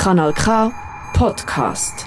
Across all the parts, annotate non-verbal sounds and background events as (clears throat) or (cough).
Kanal K Podcast.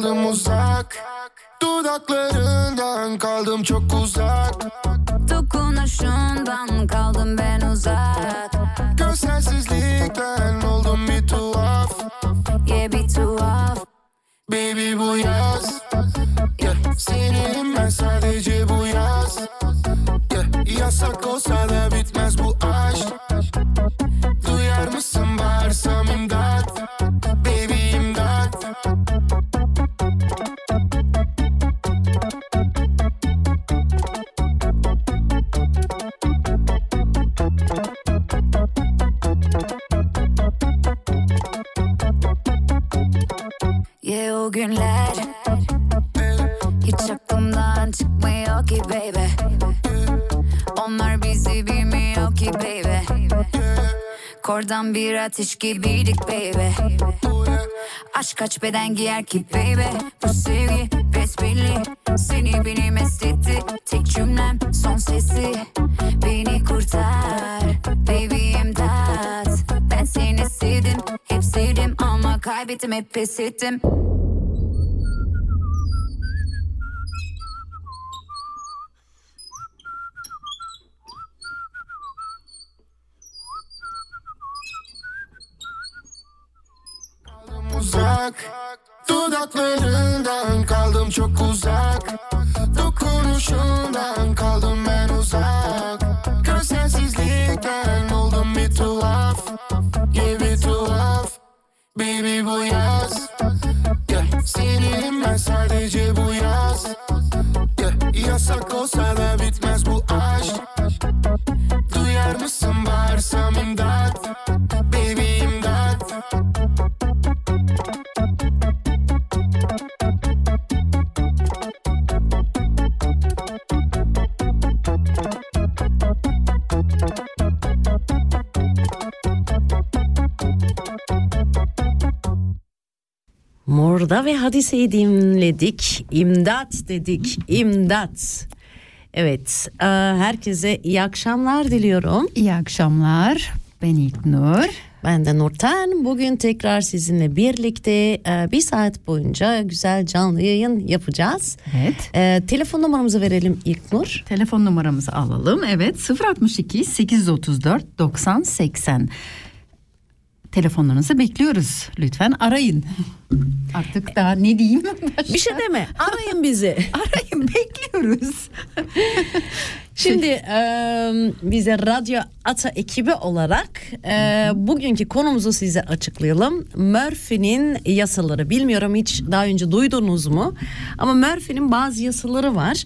Kaldım uzak. Dudaklarından kaldım çok uzak. Dokunuşundan kaldım ben uzak. Gözsensizlikten oldum bir tuhaf. Yeah bir tuhaf. Baby bu yaz. Yeah. Seninim ben sadece bu yaz. Yeah. Yasak olsa da bitmez bu Kordan bir ateş gibiydik baby. Aşk kaç beden giyer ki baby? Bu sevgi besbelli. Seni beni mest etti. Tek cümlem son sesi. Beni kurtar. Baby imdat. Ben seni sevdim Hep sevdim ama kaybettim hep pes ettim uzak. Dudaklarından kaldım çok uzak. Dokunuşundan kaldım ben uzak. Gözsensizlikten oldum bir tuhaf. Bir tuhaf. Baby bu yaz. Yeah. Seninim ben sadece bu yaz. Yeah. Yasak olsa da bitmez Morda ve Hadise'yi dinledik. İmdat dedik. İmdat. Evet. e, Herkese iyi akşamlar diliyorum. İyi akşamlar. Ben İlknur. Ben de Nurten. Bugün tekrar sizinle birlikte e, bir saat boyunca güzel canlı yayın yapacağız. Evet. E, telefon numaramızı verelim İlknur. Telefon numaramızı alalım. Evet 062 834 90 80. Telefonlarınızı bekliyoruz. Lütfen arayın. (laughs) Artık daha ne diyeyim? Bir şey deme. Arayın bizi. (laughs) Arayın bekliyoruz. (laughs) Şimdi e, bize Radyo Ata ekibi olarak e, bugünkü konumuzu size açıklayalım. Murphy'nin yasaları bilmiyorum hiç daha önce duydunuz mu? Ama Murphy'nin bazı yasaları var.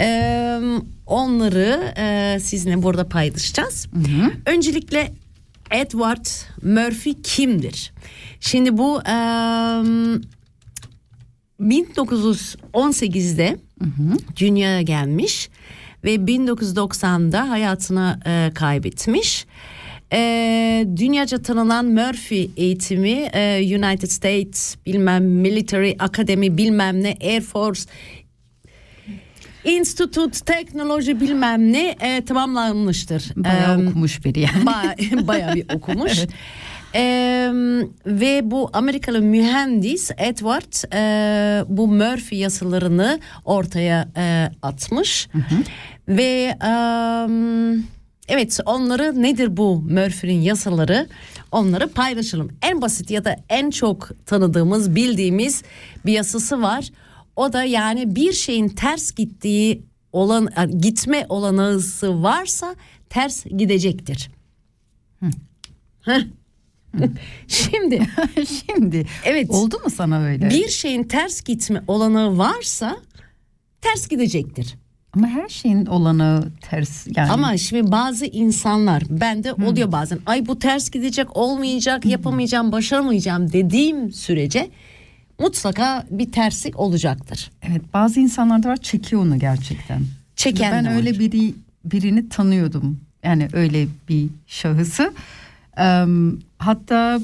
E, onları e, sizinle burada paylaşacağız. Öncelikle Edward Murphy kimdir? Şimdi bu e, 1918'de dünyaya gelmiş ve 1990'da hayatını e, kaybetmiş. E, dünyaca tanınan Murphy eğitimi e, United States bilmem Military Academy bilmem ne Air Force Institute teknoloji bilmem ne e, tamamlanmıştır. Bayağı E, okumuş biri yani. Ba- (laughs) bayağı bir okumuş. (laughs) Ee, ve bu Amerikalı mühendis Edward e, bu Murphy yasalarını ortaya e, atmış ve e, evet onları nedir bu Murphy'nin yasaları onları paylaşalım. En basit ya da en çok tanıdığımız bildiğimiz bir yasası var. O da yani bir şeyin ters gittiği olan gitme olanağı varsa ters gidecektir. Heh. (laughs) Şimdi (laughs) Şimdi Evet. oldu mu sana öyle? bir şeyin ters gitme olanağı varsa ters gidecektir. Ama her şeyin olanağı ters yani. Ama şimdi bazı insanlar bende oluyor bazen ay bu ters gidecek olmayacak yapamayacağım başaramayacağım dediğim sürece mutlaka bir terslik olacaktır. Evet bazı insanlarda var çekiyor onu gerçekten. Çeken ben de var. öyle biri birini tanıyordum. Yani öyle bir şahısı. Eee, hatta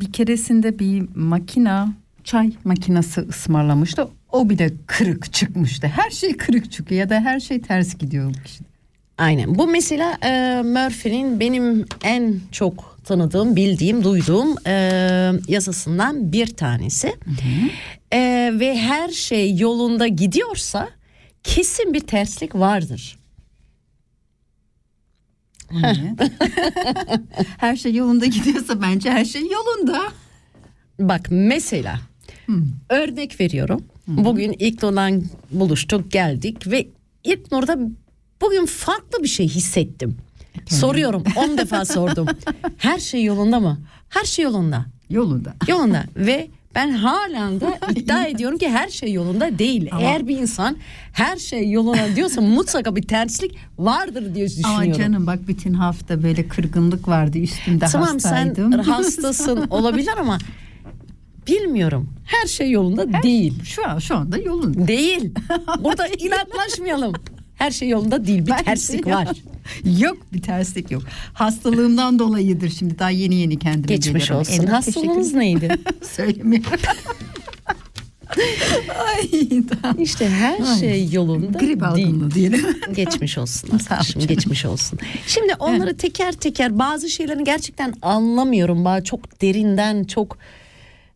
bir keresinde bir makina çay makinesi ısmarlamıştı. O bir de kırık çıkmıştı. Her şey kırık çıkıyor ya da her şey ters gidiyor. işte. Aynen bu mesela e, Murphy'nin benim en çok tanıdığım, bildiğim, duyduğum e, yasasından bir tanesi. E, ve her şey yolunda gidiyorsa kesin bir terslik vardır. (laughs) Her şey yolunda gidiyorsa bence her şey yolunda. Bak mesela örnek veriyorum. Bugün ilk olan buluştuk geldik ve ilk Nur'da bugün farklı bir şey hissettim. Soruyorum 10 defa sordum. Her şey yolunda mı? Her şey yolunda. Yolunda. Yolunda ve ben halen de iddia (laughs) ediyorum ki her şey yolunda değil. Eğer bir insan her şey yolunda diyorsa mutlaka bir terslik vardır diye düşünüyorum. Ama canım bak bütün hafta böyle kırgınlık vardı üstümde Tamam hastaydım. sen hastasın (laughs) olabilir ama bilmiyorum. Her şey yolunda değil. Şu an şu anda yolunda. Değil. (laughs) Burada inatlaşmayalım. Her şey yolunda değil. Bir Bence terslik yok. var. (laughs) Yok bir terslik yok. Hastalığımdan dolayıdır şimdi daha yeni yeni kendime Geçmiş geliyorum. olsun. Evet, Hastalığınız neydi? (laughs) Söylemiyorum. (laughs) Ay, tamam. İşte her Ay. şey yolunda Grip değil. diyelim. Geçmiş olsun. Sağ ol Arkadaşım, geçmiş olsun. Şimdi onları teker teker bazı şeylerini gerçekten anlamıyorum. Bazı çok derinden çok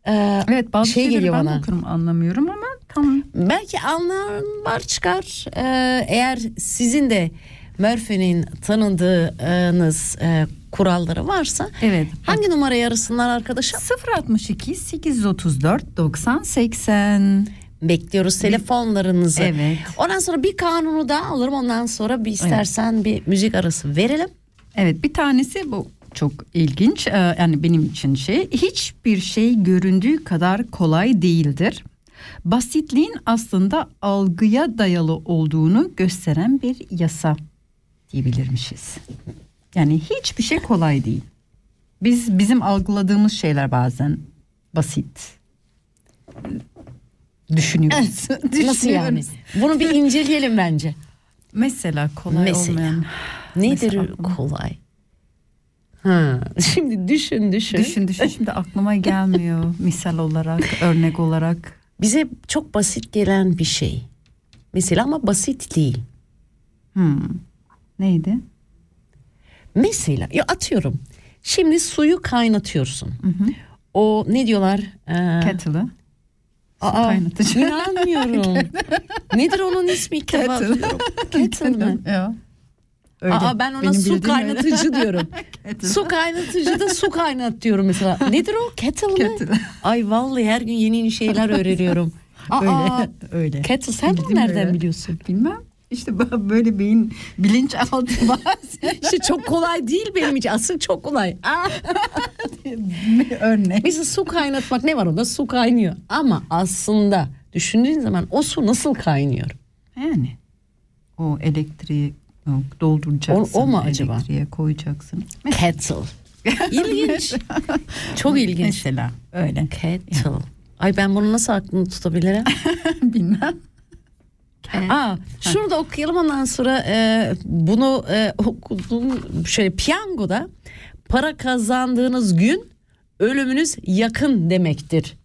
e, Evet bazı şey geliyor ben bana. okurum anlamıyorum ama tamam. Belki anlar çıkar. Ee, eğer sizin de Murphy'nin tanıdığınız e, kuralları varsa Evet. hangi numarayı arasınlar arkadaşım? 062 834 90 80. Bekliyoruz telefonlarınızı. Evet. Ondan sonra bir kanunu daha alırım. Ondan sonra bir istersen bir müzik arası verelim. Evet bir tanesi bu çok ilginç Ee, yani benim için şey hiçbir şey göründüğü kadar kolay değildir. Basitliğin aslında algıya dayalı olduğunu gösteren bir yasa diyebilirmişiz. Yani hiçbir şey kolay değil. Biz bizim algıladığımız şeyler bazen basit. Düşünüyoruz. (laughs) Nasıl yani? Düşünüyoruz. Bunu bir inceleyelim bence. Mesela kolay Mesela. olmayan. Nedir Mesela kolay? Ha, (laughs) şimdi düşün düşün. Düşün düşün şimdi aklıma gelmiyor misal olarak örnek olarak. Bize çok basit gelen bir şey. Mesela ama basit değil. Hmm. Neydi? Mesela ya atıyorum. Şimdi suyu kaynatıyorsun. O ne diyorlar? Ee, Kettle'ı. aa, kaynatıcı. İnanmıyorum. (laughs) Nedir onun ismi Kettle. Kettle mi? Ya. Öyle. Aa, ben ona Benim su bildiğim öyle. kaynatıcı (laughs) diyorum. Su kaynatıcı da su kaynat diyorum mesela. Nedir o? Kettle mi? Kettle. (laughs) Ay vallahi her gün yeni yeni şeyler öğreniyorum. (laughs) Aa, Öyle. Kettle sen bunu Bildiğim nereden öyle. biliyorsun? Bilmem. İşte böyle beyin bilinçaltı bazen İşte çok kolay değil benim için. Asıl çok kolay. Örnek. mesela su kaynatmak ne var orada? Su kaynıyor. Ama aslında düşündüğün zaman o su nasıl kaynıyor? Yani o elektriği yok, dolduracaksın. O- o mu acaba? Elektriğe koyacaksın. Kettle. İlginç. (laughs) Çok ilginç. Mesela öyle. Kettle. Ay ben bunu nasıl aklımda tutabilirim? (laughs) Bilmem. Aa, şurada okuyalım ondan sonra e, bunu e, okudum. Şöyle piyangoda para kazandığınız gün ölümünüz yakın demektir.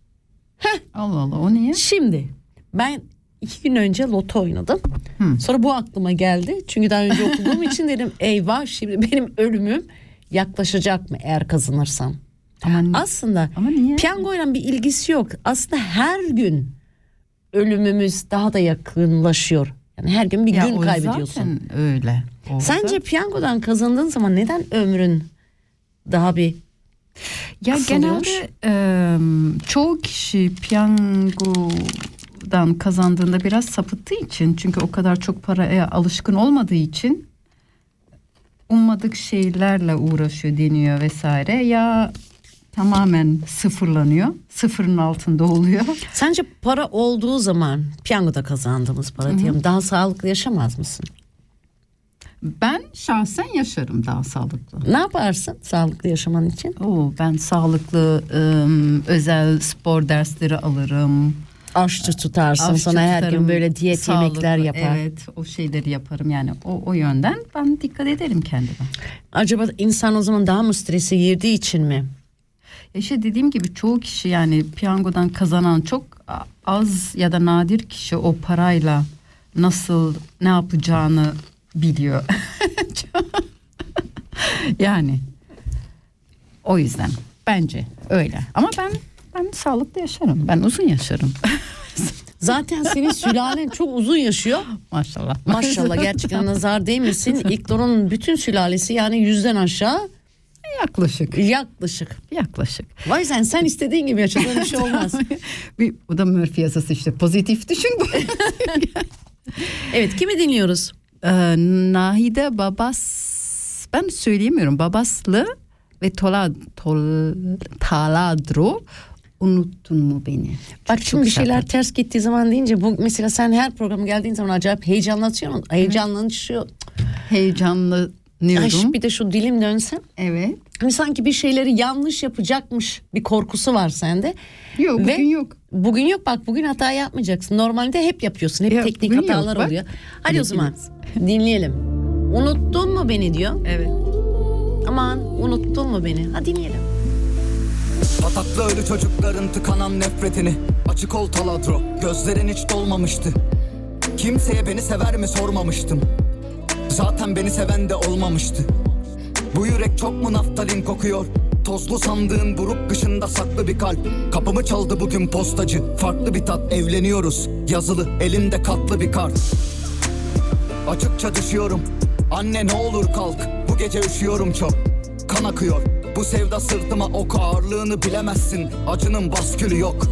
Allah Allah o niye? Şimdi ben iki gün önce loto oynadım. Sonra bu aklıma geldi. Çünkü daha önce okuduğum (laughs) için dedim eyvah şimdi benim ölümüm yaklaşacak mı eğer kazanırsam. Ama, ni- Aslında ama niye? piyangoyla bir ilgisi yok. Aslında her gün ölümümüz daha da yakınlaşıyor. Yani her gün bir Ya gün o kaybediyorsun. Zaten öyle. Orada- Sence piyangodan kazandığın zaman neden ömrün daha bir Ya kısalıyor? genelde e, çoğu kişi piyangodan kazandığında biraz sapıttığı için çünkü o kadar çok paraya alışkın olmadığı için ummadık şeylerle uğraşıyor deniyor vesaire ya tamamen sıfırlanıyor sıfırın altında oluyor. (laughs) Sence para olduğu zaman piyangoda kazandığımız para diyelim daha sağlıklı yaşamaz mısın? Ben şahsen yaşarım daha sağlıklı. Ne yaparsın sağlıklı yaşaman için? Oo, ben sağlıklı ım, özel spor dersleri alırım. Aşçı tutarsın Aşçı sonra her gün tutarım, böyle diyet sağlıklı, yemekler yapar. Evet o şeyleri yaparım yani o, o yönden ben dikkat ederim kendime. Acaba insan o zaman daha mı strese girdiği için mi? İşte dediğim gibi çoğu kişi yani piyangodan kazanan çok az ya da nadir kişi o parayla nasıl ne yapacağını biliyor. (laughs) yani o yüzden bence öyle. Ama ben ben sağlıklı yaşarım. Ben uzun yaşarım. (laughs) Zaten senin sülalen çok uzun yaşıyor. Maşallah. Maşallah gerçekten (laughs) nazar değmesin. İlknur'un bütün sülalesi yani yüzden aşağı yaklaşık. yaklaşık. Yaklaşık. Vay sen sen istediğin gibi yaşa böyle bir şey olmaz. (laughs) Bir, o da Murphy yasası işte pozitif düşün. Evet kimi dinliyoruz? Ee, Nahide Babas ben söyleyemiyorum Babaslı ve Tola, Tol, Taladro unuttun mu beni? Bak Çok şimdi bir şeyler şarkı. ters gittiği zaman deyince bu mesela sen her programa geldiğin zaman acayip heyecanlatıyorsun. Heyecanlanışıyor. Ay Heyecanlanıyorum. bir de şu dilim dönsem. Evet. Hani sanki bir şeyleri yanlış yapacakmış bir korkusu var sende. Yok bugün Ve yok. Bugün yok bak bugün hata yapmayacaksın. Normalde hep yapıyorsun. Hep Ya, teknik bugün yok, hatalar bak. oluyor. Hadi o zaman (laughs) dinleyelim. Unuttun mu beni diyor. Evet. Aman unuttun mu beni? Hadi dinleyelim. Pataklı ölü çocukların tıkanan nefretini. Açık ol taladro gözlerin hiç dolmamıştı. Kimseye beni sever mi sormamıştım. Zaten beni seven de olmamıştı. Bu yürek çok mu naftalin kokuyor? Tozlu sandığın buruk dışında saklı bir kalp. Kapımı çaldı bugün postacı. Farklı bir tat evleniyoruz. Yazılı elimde katlı bir kart. Açıkça düşüyorum. Anne ne olur kalk. Bu gece üşüyorum çok. Kan akıyor Bu sevda sırtıma ok ağırlığını bilemezsin. Acının baskülü yok.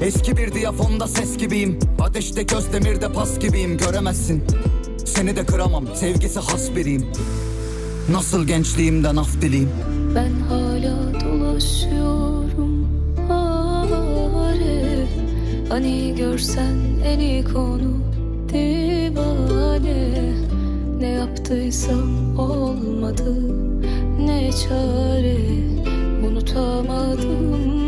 Eski bir diyafonda ses gibiyim. Ateşte göz demirde pas gibiyim. Göremezsin. Seni de kıramam. Sevgisi has biriyim. Nasıl gençliğimden af dileyim? Ben hala dolaşıyorum. Hare. Hani görsen en iyi konu Divane. Ne yaptıysam olmadı Ne çare? Unutamadım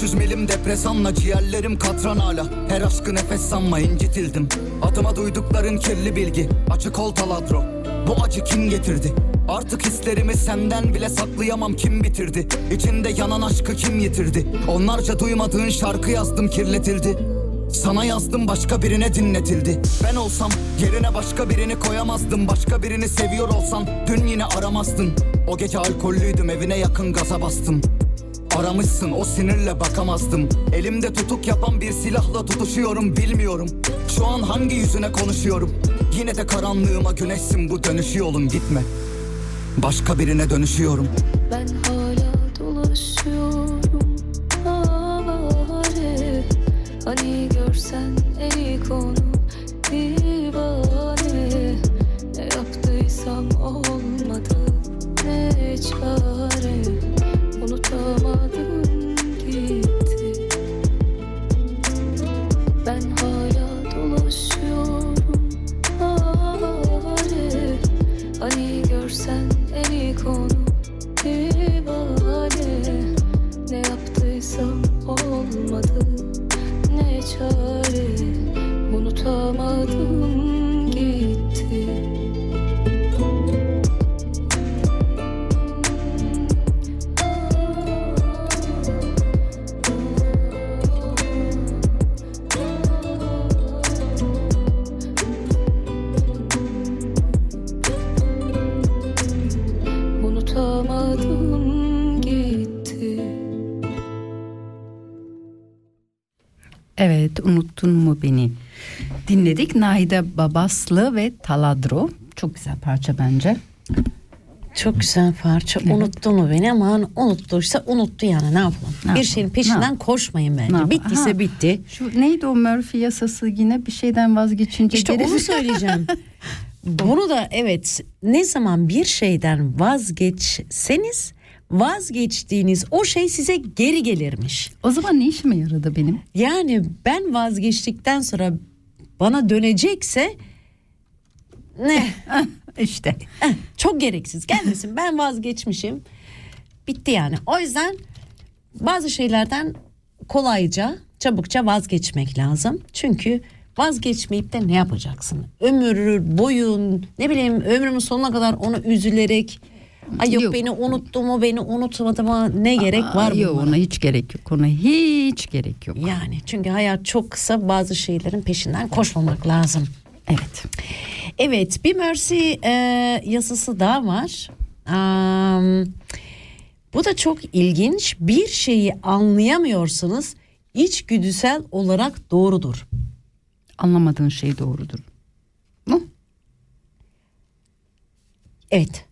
Kafamda 500 milim depresanla ciğerlerim katran hala. Her aşkı nefes sanma incitildim. Adıma duydukların kirli bilgi Açık ol taladro. Bu acı kim getirdi? Artık hislerimi senden bile saklayamam kim bitirdi? İçinde yanan aşkı kim yitirdi? Onlarca duymadığın şarkı yazdım kirletildi. Sana yazdım başka birine dinletildi. Ben olsam yerine başka birini koyamazdım. Başka birini seviyor olsan dün yine aramazdın. O gece alkollüydüm evine yakın gaza bastım Aramışsın o sinirle bakamazdım. Elimde tutuk yapan bir silahla tutuşuyorum bilmiyorum. Şu an hangi yüzüne konuşuyorum? Yine de karanlığıma güneşsin bu dönüşü yolun gitme. Başka birine dönüşüyorum. Ben hala dolaşıyorum Hani görsen en iyi konu Evet unuttun mu beni? Dinledik Nahide Babaslı ve Taladro. Çok güzel parça bence. Çok güzel parça. Unuttu mu beni ama unuttuysa unuttu yani ne yapalım. Ne bir şeyin Ne peşinden yapalım? koşmayın Ne bence. Bittiyse Ha. bitti. Şu neydi o Murphy yasası yine bir şeyden vazgeçince İşte gerisi- onu (laughs) söyleyeceğim. Bunu da evet ne zaman bir şeyden vazgeçseniz vazgeçtiğiniz o şey size geri gelirmiş. O zaman ne işime yaradı benim? Yani ben vazgeçtikten sonra bana dönecekse ne? İşte. Eh, Çok gereksiz gelmesin ben vazgeçmişim bitti yani o yüzden bazı şeylerden kolayca çabukça vazgeçmek lazım çünkü vazgeçmeyip de ne yapacaksın ömür boyun ne bileyim ömrümün sonuna kadar onu üzülerek ay yok, Yok. beni unuttu mu beni unutmadı mı ne gerek var Aa, Yok bunlara? ona hiç gerek yok. Ona hiç gerek yok. yani çünkü hayat çok kısa bazı şeylerin peşinden koşmamak lazım. Evet. Evet bir Mercy e, yazısı daha var. Am, bu da çok ilginç. Bir şeyi anlayamıyorsanız içgüdüsel olarak doğrudur. Anlamadığın şey doğrudur. Mu? Evet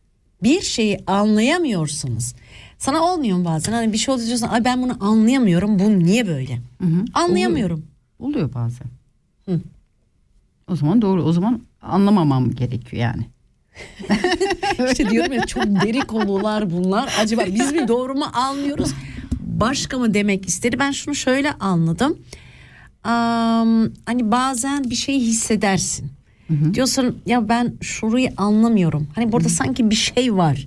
bir şeyi anlayamıyorsunuz. Sana olmuyor mu bazen? Hani bir şey oluyor diyorsun ay ben bunu anlayamıyorum bu niye böyle? Hı hı. Anlayamıyorum. Oluyor bazen. Hı. O zaman doğru. O zaman anlamamam gerekiyor yani. (laughs) İşte diyorum ya çok deri konular bunlar. Acaba biz mi doğru mu anlıyoruz? Başka mı demek istedi? Ben şunu şöyle anladım. Am, hani bazen bir şeyi hissedersin. Diyorsun ya ben şurayı anlamıyorum. Hani burada sanki bir şey var.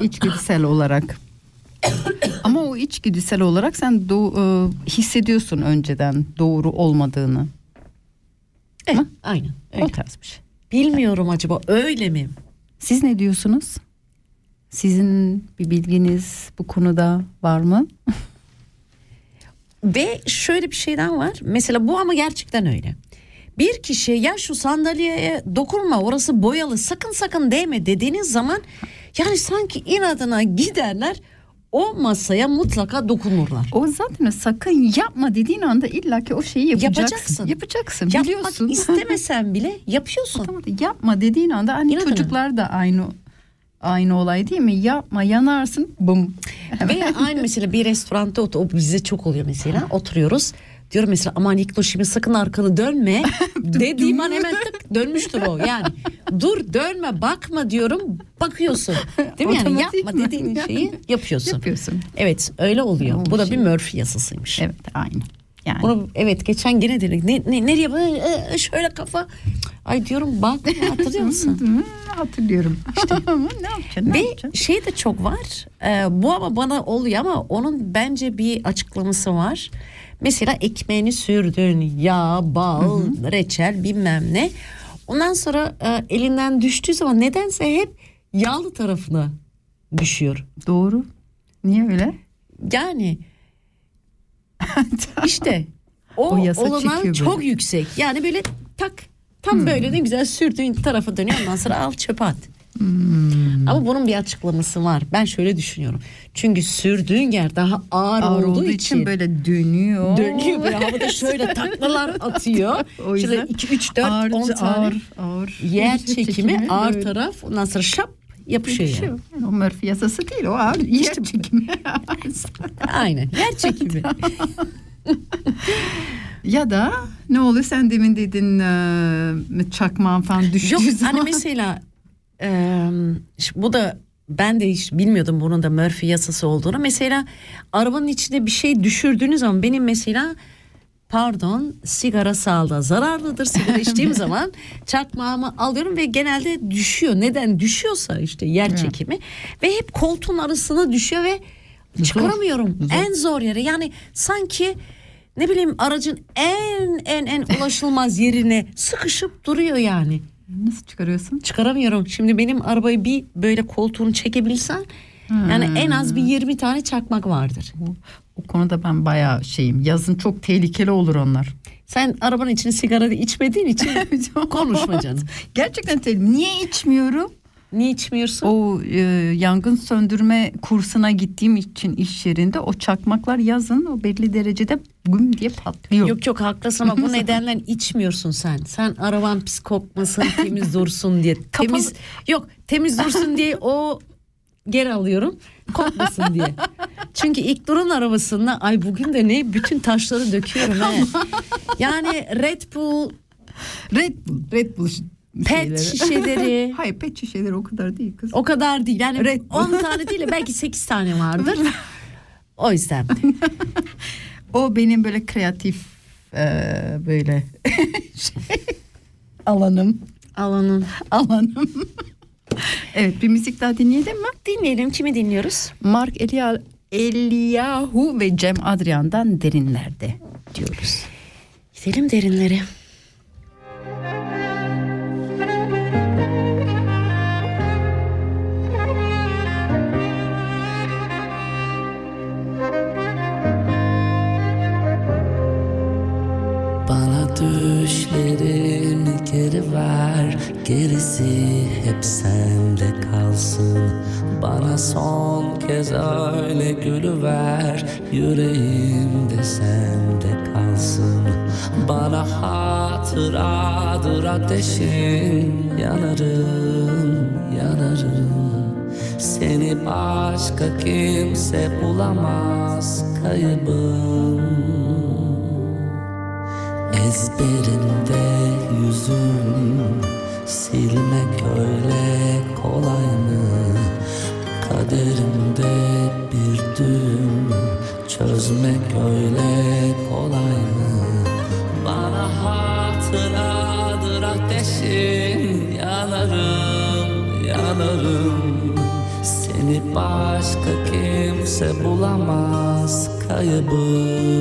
İçgüdüsel olarak. Ama o içgüdüsel olarak sen do- e, hissediyorsun önceden doğru olmadığını. Evet, aynen O öyle. tarz bir şey. Bilmiyorum acaba öyle mi? Siz ne diyorsunuz? Sizin bir bilginiz bu konuda var mı? Ve şöyle bir şeyden var. Mesela bu ama gerçekten öyle. Bir kişi ya şu sandalyeye dokunma orası boyalı sakın sakın değme dediğiniz zaman yani sanki inadına giderler o masaya mutlaka dokunurlar. O zaten sakın yapma dediğin anda illaki o şeyi yapacaksın. Yapacaksın. Yapacaksın. Yapmak biliyorsun. istemesen bile yapıyorsun. Tamam yapma dediğin anda hani İnadına. çocuklar da aynı aynı olay değil mi? Yapma yanarsın bum. Veya aynı mesela bir restoranda ot- o bize çok oluyor mesela oturuyoruz. Diyorum mesela aman İkno şimdi sakın arkanı dönme (laughs) dediğim an hemen tık dönmüştür o yani. Dur dönme bakma diyorum bakıyorsun. Değil mi yani yapma mi? dediğin şeyi yapıyorsun. Yapıyorsun. Evet öyle oluyor. Bu da bir Murphy yasasıymış. Evet aynı. Yani Bunu evet geçen gene dedik. Ne, ne, nereye Ee, şöyle kafa. Ay diyorum bak hatırlıyor musun? Hı, (laughs) hatırlıyorum. Ama (laughs) ne yapacaksın? Ne Ve yapacaksın? şey de çok var. Ee, bu ama bana oluyor ama onun bence bir açıklaması var. Mesela ekmeğini sürdün, yağ, bal, reçel bilmem ne. Ondan sonra e, elinden düştüğü zaman nedense hep yağlı tarafına düşüyor. Doğru. Niye öyle? Yani (laughs) işte o, O olanan çok böyle. yüksek. Yani böyle tak tam böyle ne güzel sürdüğün tarafa dönüyor ondan sonra al çöpe at. Hmm. Ama bunun bir açıklaması var. Ben şöyle düşünüyorum. Çünkü sürdüğün yer daha ağır, Ağır olduğu, olduğu için, için böyle dönüyor. dönüyor böyle havada şöyle taklalar (laughs) atıyor. O Şöyle yüzden 2 3 4 ağır, 10 tane ağır, ağır. yer (laughs) çekimi ağır böyle taraf ondan sonra şap yapışıyor yapışıyor. Yani o Murphy yasası değil o ağır yer çekimi. (laughs) Aynen yer çekimi. ya da ne oluyor sen demin dedin e, çakmağın falan düştüğü Yok zaman. hani mesela e, ş- bu da ben de hiç bilmiyordum bunun da Murphy yasası olduğunu. Mesela arabanın içinde bir şey düşürdüğünüz zaman benim mesela pardon sigara sağlığa zararlıdır. Sigara içtiğim (laughs) zaman çakmağımı alıyorum ve genelde düşüyor. Neden düşüyorsa işte yer çekimi ve hep koltuğun arasına düşüyor ve çıkaramıyorum. En zor yere yani sanki ne bileyim aracın en en en ulaşılmaz yerine sıkışıp duruyor yani. Nasıl çıkarıyorsun? Çıkaramıyorum. Şimdi benim arabayı bir böyle koltuğunu çekebilsen yani en az bir 20 tane çakmak vardır. O konuda ben bayağı şeyim. Yazın çok tehlikeli olur onlar. Sen arabanın içine sigara içmediğin için (laughs) konuşma canım. Gerçekten tehlikeli. Niye içmiyorum? Niye içmiyorsun? O e, yangın söndürme kursuna gittiğim için iş yerinde o çakmaklar yazın o belli derecede güm diye patlıyor. Yok yok haklısın ama bu (laughs) nedenle içmiyorsun sen. Sen araban pis kokmasın, temiz dursun diye. (laughs) Kapalı- Temiz yok, temiz dursun diye o geri alıyorum. Kokmasın diye. (laughs) Çünkü ilk durun arabasında ay bugün de ne bütün taşları döküyorum he. Yani Red Bull, Red Bull, Red Bull pet şişeleri (laughs) Hayır pet şişeleri o kadar değil kız. o kadar değil. Yani Red Bull. 10 tane değil de belki 8 tane vardır. (laughs) O yüzden. O benim böyle kreatif e, böyle (laughs) şey, alanım. Alanın. Alanım. evet bir müzik daha dinleyelim mi? Dinleyelim kimi dinliyoruz? Mark Elia, Eliyahu ve Cem Adrian'dan derinlerde diyoruz. Gidelim derinlere. Ateşin Yanarım, yanarım. Seni başka kimse bulamaz kaybım kimse bulamaz kaybım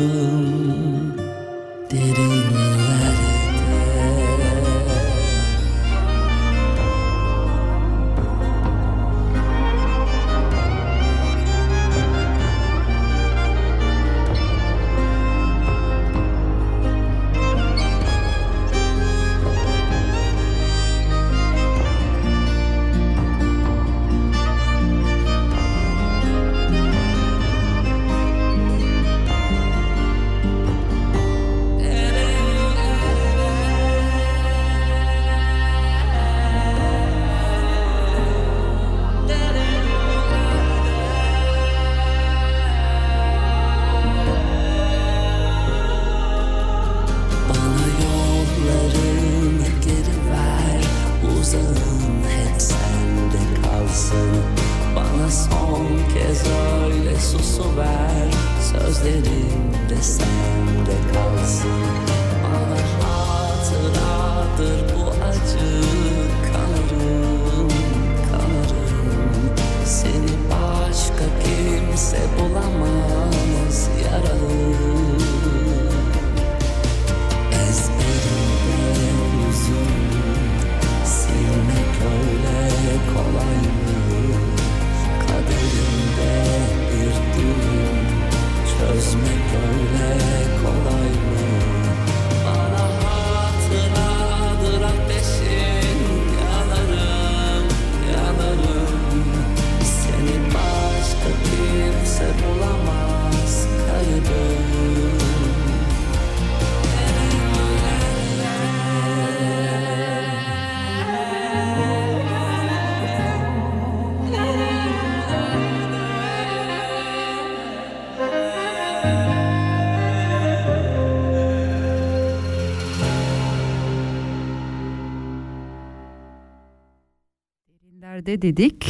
Derinlerde dedik.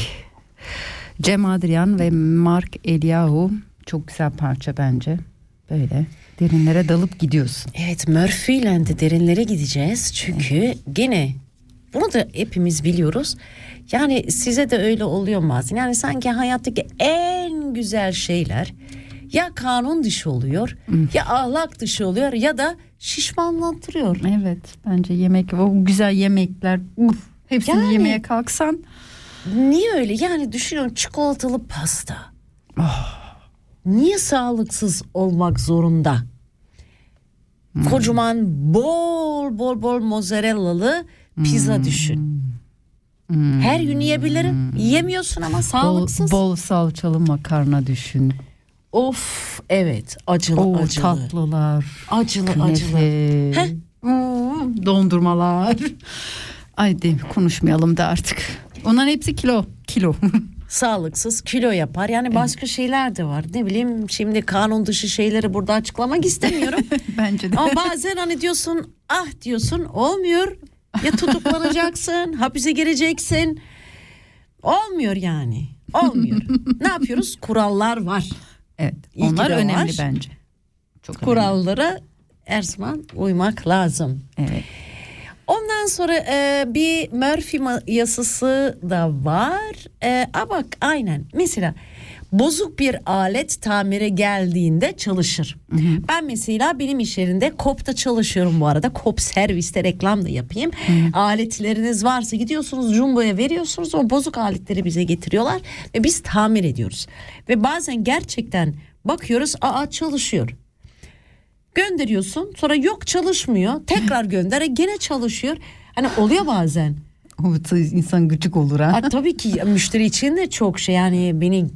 Cem Adrian ve Mark Eliyahu çok güzel parça bence. Böyle derinlere dalıp gidiyorsun. Evet Murphy ile de derinlere gideceğiz. Çünkü gene bunu da hepimiz biliyoruz. Yani size de öyle oluyor bazen? Yani sanki hayattaki en güzel şeyler ya kanun dışı oluyor ya ahlak dışı oluyor ya da şişmanlattırıyor. Evet bence yemek o güzel yemekler uf, hepsini Yani- yemeye kalksan Niye öyle? Yani düşünüyorum çikolatalı pasta. Niye sağlıksız olmak zorunda? Kocaman bol bol bol mozzarellalı pizza düşün. Her gün yiyebilirim. Yiyemiyorsun ama bol, sağlıksız. bol salçalı makarna düşün. Of evet acılı O acılı. tatlılar. Acılı acılı. Künefe. Heh. Hmm, Dondurmalar. Ay de konuşmayalım da artık. Onların hepsi kilo. Kilo. (laughs) Sağlıksız kilo yapar. Yani başka şeyler de var. Ne bileyim şimdi kanun dışı şeyleri burada açıklamak istemiyorum. (laughs) Bence de. Ama bazen hani diyorsun ah diyorsun olmuyor. Ya tutuklanacaksın, (laughs) hapise gireceksin. Olmuyor yani. Olmuyor. ne yapıyoruz? Kurallar var. Evet. Ki onlar önemli var. bence. Çok önemli. Kurallara her zaman uymak lazım. Evet. Ondan sonra e, bir Murphy yasası da var. E, a bak aynen mesela bozuk bir alet tamire geldiğinde çalışır. Ben mesela benim iş yerinde KOP'ta çalışıyorum bu arada. KOP serviste reklam da yapayım. Aletleriniz varsa gidiyorsunuz Jumbo'ya veriyorsunuz. O bozuk aletleri bize getiriyorlar ve biz tamir ediyoruz. Ve bazen gerçekten bakıyoruz aa çalışıyor gönderiyorsun sonra yok çalışmıyor tekrar gönder gene çalışıyor hani oluyor bazen insan gıcık olur ha. ha, tabii ki müşteri için de çok şey yani beni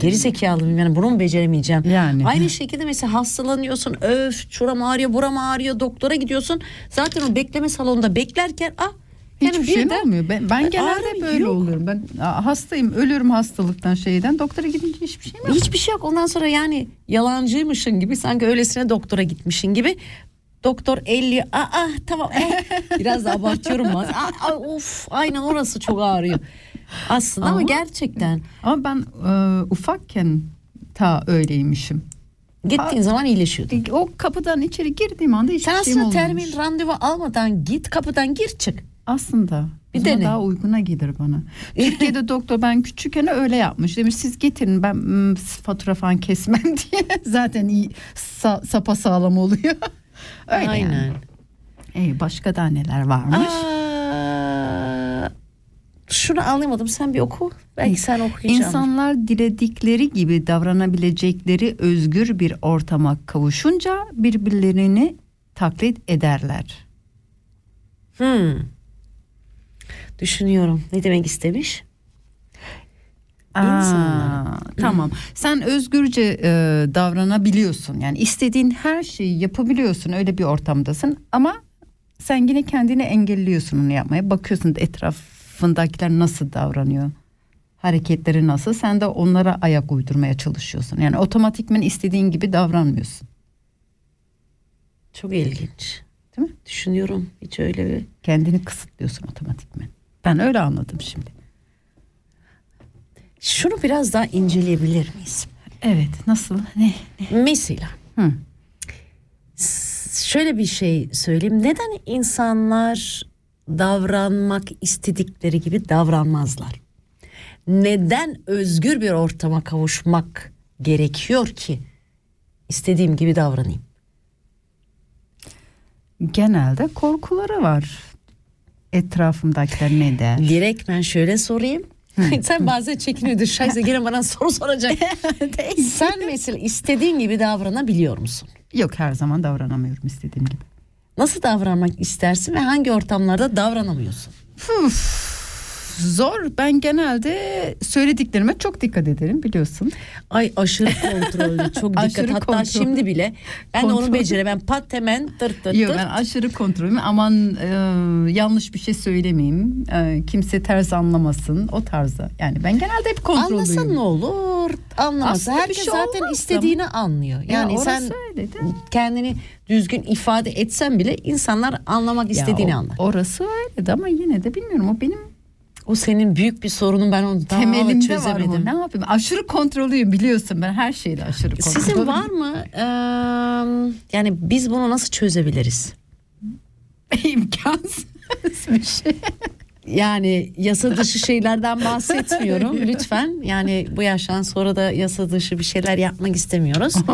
geri zekalı mıyım yani bunu mu beceremeyeceğim Yani. aynı şekilde mesela hastalanıyorsun öf şuram ağrıyor buram ağrıyor doktora gidiyorsun zaten o bekleme salonunda beklerken ah yani Hiçbir şey birden- olmuyor. Ben, ben genelde böyle yok. oluyorum. Ben hastayım, ölüyorum hastalıktan şeyden. Doktora gidince hiçbir şey mi? Hiçbir şey yok. Ondan sonra yani yalancıymışın gibi sanki öylesine doktora gitmişin gibi. Doktor 50 aa tamam eh. (laughs) biraz da abartıyorum. Aa, aa, of aynen orası çok ağrıyor. Aslında ama, Ama- gerçekten Ama ben e, ufakken ta öyleymişim. gittiğin zaman iyileşiyordu. O kapıdan içeri girdiğim anda hiçbir Sen şeyim aslında termin randevu almadan git kapıdan gir çık. Aslında Bir dene. daha uyguna gelir bana. Türkiye'de (laughs) doktor ben küçükken öyle yapmış. Demiş siz getirin ben mm, fatura falan kesmem (laughs) diye. Zaten iyi sa, sapa sağlam oluyor. (laughs) öyle Aynen. yani. Ee, başka da neler varmış? Aa, şunu anlamadım sen bir oku. Belki sen okuyunca anlarsın. İnsanlar diledikleri gibi davranabilecekleri özgür bir ortama kavuşunca birbirlerini taklit ederler. Hmm. Düşünüyorum ne demek istemiş? İnsanlar. Aa, tamam. Sen özgürce e, davranabiliyorsun. Yani istediğin her şeyi yapabiliyorsun. Öyle bir ortamdasın ama sen yine kendini engelliyorsun onu yapmaya. Bakıyorsun da etrafındakiler nasıl davranıyor. Hareketleri nasıl? Sen de onlara ayak uydurmaya çalışıyorsun. Yani otomatikmen istediğin gibi davranmıyorsun. Çok ilginç. Değil mi? Düşünüyorum hiç öyle bir Kendini kısıtlıyorsun otomatikmen. Ben öyle anladım şimdi. Şunu biraz daha inceleyebilir miyiz? Evet nasıl? Ne? Mesela Hı. şöyle bir şey söyleyeyim. Neden insanlar davranmak istedikleri gibi davranmazlar? Neden özgür bir ortama kavuşmak gerekiyor ki istediğim gibi davranayım? Genelde korkuları var. Etrafımdakiler ne der? Direkt ben şöyle sorayım. (laughs) Sen bazen çekiniyorsun. Şayse gene bana (laughs) soru soracak. (laughs) Sen mesela istediğin gibi davranabiliyor musun? Yok her zaman davranamıyorum istediğim gibi. Nasıl davranmak istersin ve hangi ortamlarda davranamıyorsun? Zor. Ben genelde söylediklerime çok dikkat ederim biliyorsun. Ay aşırı kontrollü çok (laughs) dikkat Aşırı hatta kontrol. şimdi bile ben de onu Kontrol. beceremem pat hemen tırt tırt Yok ben aşırı kontrolüm. Aman e, yanlış bir şey söylemeyeyim. E, kimse ters anlamasın. O tarzda. Yani ben genelde hep kontrollüyüm. Anlasan ne olur anlamasa Aslında herkes şey zaten olmaz istediğini anlıyor Ya yani orası sen öyle kendini düzgün ifade etsen bile insanlar anlamak Ya istediğini o- anlar Orası öyle de ama yine de bilmiyorum. O benim O senin büyük bir sorunun ben onu daha Temelimde var çözemedim. o. Ne yapayım? Aşırı kontrolüyüm biliyorsun ben her şeyde aşırı kontrolüyüm. Sizin var mı? eee, yani biz bunu nasıl çözebiliriz? (laughs) imkansız bir şey. Yani yasa dışı şeylerden bahsetmiyorum (laughs) lütfen. Yani bu yaştan sonra da yasa dışı bir şeyler yapmak istemiyoruz. (laughs)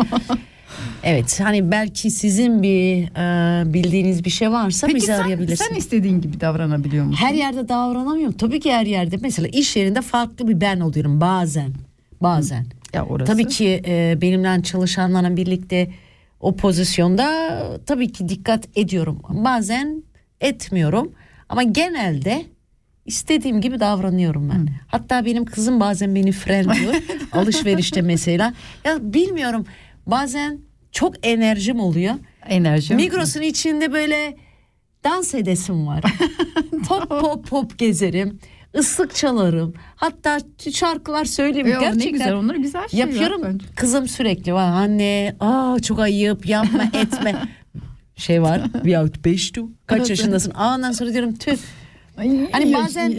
Evet hani belki sizin bir e, bildiğiniz bir şey varsa Peki bizi sen, arayabilirsiniz. sen istediğin gibi davranabiliyor musun? Her yerde davranamıyorum. Tabii ki her yerde. Mesela iş yerinde farklı bir ben oluyorum bazen. Bazen. Ya orası. Tabii ki e, benimle çalışanlarla birlikte o pozisyonda tabii ki dikkat ediyorum. Bazen etmiyorum ama genelde istediğim gibi davranıyorum ben. Hatta benim kızım bazen beni frenliyor (laughs) alışverişte mesela. Ya bilmiyorum bazen çok enerjim oluyor. Enerji. Migros'un içinde böyle dans edesim var. (laughs) pop pop pop gezerim. ıslık çalarım. Hatta şarkılar söylerim. Yo, ne Gerçekten güzel onlar güzel şeyler yapıyorum. bence. Kızım sürekli var anne aa çok ayıp yapma (laughs) etme. şey var bir out beş tu. Kaç yaşındasın? Aa, ondan sonra diyorum tüh. Ay, Hani bazen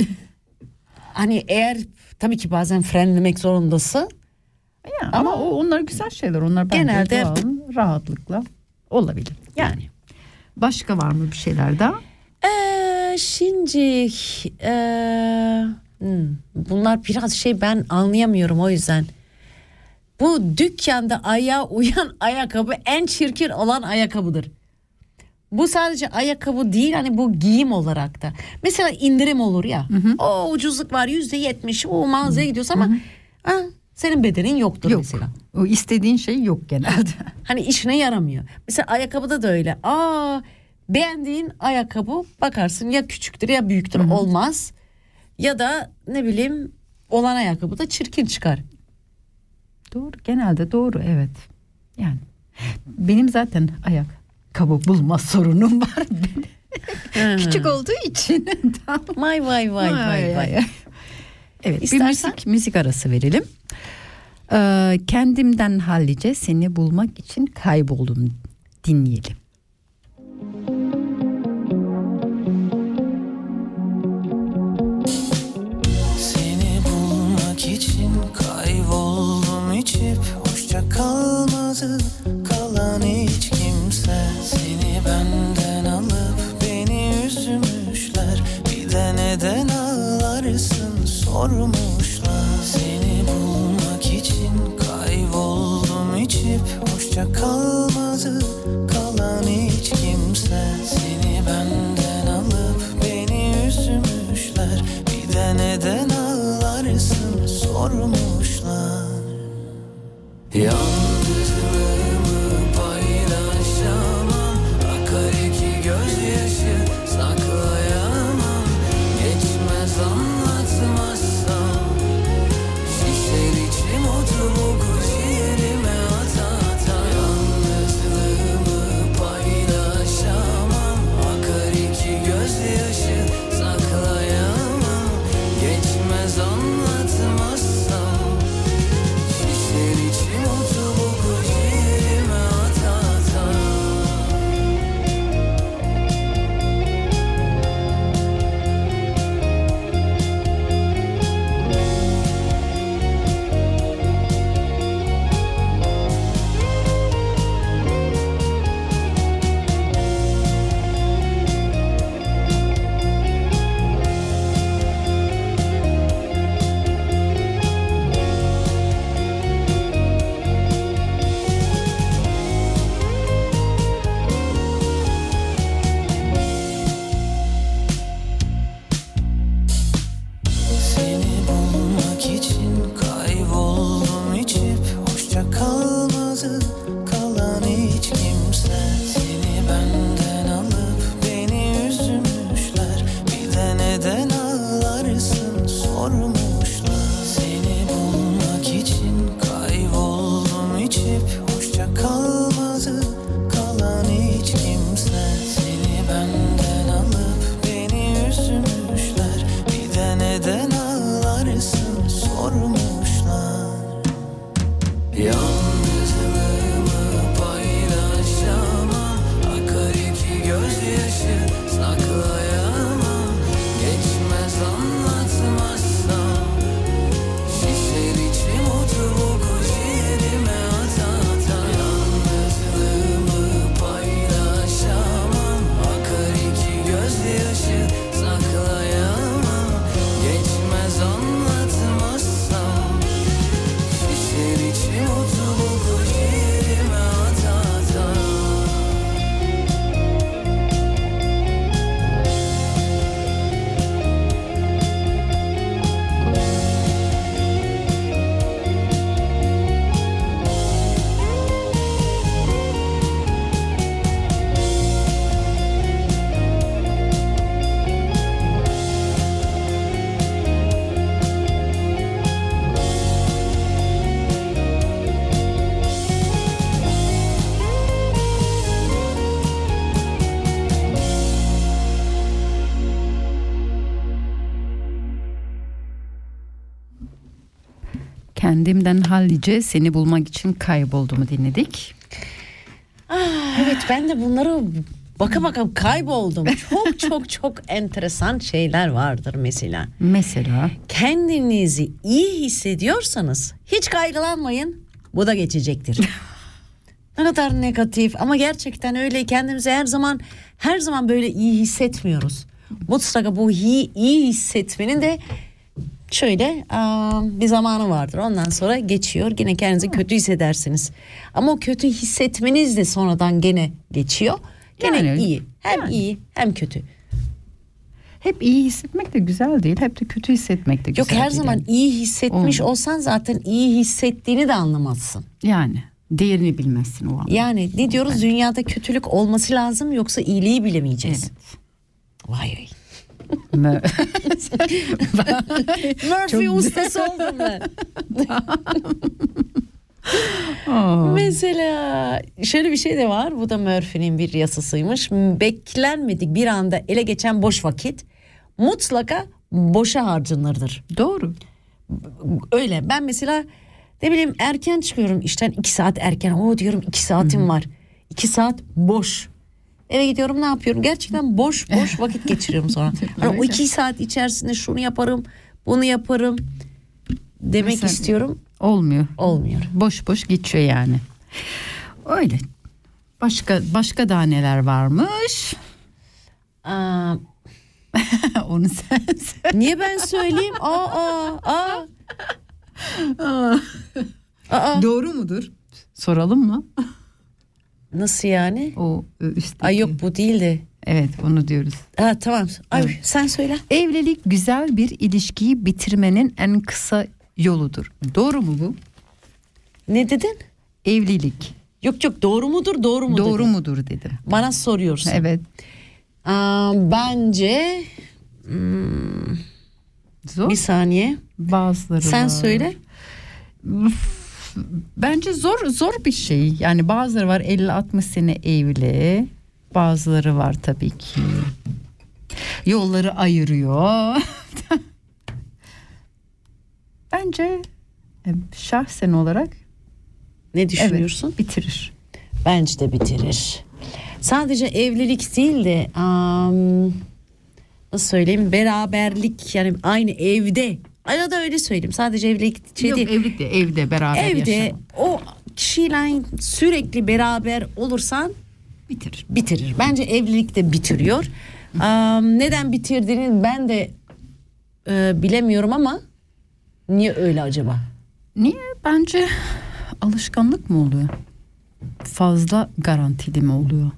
hani eğer tabii ki bazen frenlemek zorundasın. Ya, ama o onlar güzel şeyler. Onlar bence Genelde- doğal, rahatlıkla olabilir. Yani. Başka var mı bir şeyler daha? Ee, şimdi ee, hmm, bunlar biraz şey ben anlayamıyorum o yüzden. Bu dükkanda ayağa uyan (laughs) ayakkabı en çirkin olan ayakkabıdır. Bu sadece ayakkabı değil hani bu giyim olarak da. Mesela indirim olur ya. O ucuzluk var yüzde yetmiş. O mağazaya gidiyorsun ama ha, senin bedenin yoktur Yok. mesela. O istediğin şey yok genelde. (laughs) Hani işine yaramıyor. Mesela ayakkabıda da öyle. Aa beğendiğin ayakkabı bakarsın ya küçüktür ya büyüktür olmaz. Ya da ne bileyim olan ayakkabı da çirkin çıkar. doğru. Genelde doğru evet. Yani benim zaten ayak kabı bulma sorunum var. (laughs) Küçük olduğu için. (laughs) Tamam. Vay vay vay vay vay. Evet bir İstersen- müzik, müzik arası verelim. Ee, kendimden hallice seni bulmak için kayboldum dinleyelim. Seni bulmak için kayboldum içip Hoşça kalmadı sormuşlar. Seni bulmak için kayboldum içip Hoşça kalmadı Kendimden hallice seni bulmak için kaybolduğumu dinledik. Evet ben de bunları baka baka kayboldum. Çok (laughs) çok çok enteresan şeyler vardır mesela. Mesela Kendinizi iyi hissediyorsanız hiç kaygılanmayın. Bu da geçecektir. (laughs) ne kadar negatif ama gerçekten öyle kendimizi her zaman her zaman böyle iyi hissetmiyoruz. Mutlaka bu iyi, iyi hissetmenin de şöyle aa, bir zamanı vardır. Ondan sonra geçiyor. Yine kendinizi kötü hissedersiniz. Ama o kötü hissetmeniz de sonradan gene geçiyor. Gene Yani, iyi. Hem yani. iyi hem kötü. hep iyi hissetmek de güzel değil. Hep de kötü hissetmek de güzel Yok her değil. zaman iyi hissetmiş Olmaz. olsan zaten iyi hissettiğini de anlamazsın. Yani değerini bilmezsin o an. Yani ne diyoruz dünyada kötülük olması lazım yoksa iyiliği bilemeyeceğiz. Vay vay. (laughs) Murphy ustası oldum ben. (laughs) Aa. Mesela şöyle bir şey de var. Bu da Murphy'nin bir yasasıymış. Beklenmedik bir anda ele geçen boş vakit mutlaka boşa harcanırdır. Doğru. Öyle. Ben mesela ne bileyim erken çıkıyorum işten iki saat erken. O diyorum iki saatim var. İki saat boş. Eve gidiyorum ne yapıyorum? Gerçekten boş boş (laughs) vakit geçiriyorum sonra. Hani o iki saat içerisinde şunu yaparım, bunu yaparım demek Mesela- istiyorum. Olmuyor. Olmuyor. Boş boş geçiyor yani. Öyle. Başka başka daha neler varmış? Aa, (laughs) Onu sen söyle. niye ben söyleyeyim? Aa, aa, aa. Aa. Doğru mudur? Soralım mı? Nasıl yani? O e, üstteki. Ay yok bu değildi. Evet onu diyoruz. Ha tamam. Ay sen söyle. Evlilik güzel bir ilişkiyi bitirmenin en kısa yoludur. Doğru mu bu? Ne dedin? Evlilik. Yok yok doğru mudur doğru mu Doğru dedin? mudur dedim. Bana soruyorsun. Evet. Aa, bence hmm, Zor. bir saniye. Bazıları Sen var. söyle. Bence zor zor bir şey. Yani bazıları var 50-60 sene evli. Bazıları var tabii ki. Yolları ayırıyor. (laughs) Bence e, şahsen olarak Ne düşünüyorsun? evet, bitirir. Bence de bitirir. Sadece evlilik değil de am, nasıl söyleyeyim beraberlik yani aynı evde. Ay da öyle söyleyeyim. Sadece evlilik şey Yok değil. evlilik de evde beraber Evde yaşam. o kişiyle sürekli beraber olursan bitirir. bitirir. Bence evlilik de bitiriyor. Am, neden bitirdiğini ben de e, bilemiyorum ama niye öyle acaba? Niye? Bence alışkanlık mı oluyor? Fazla garantili mi oluyor?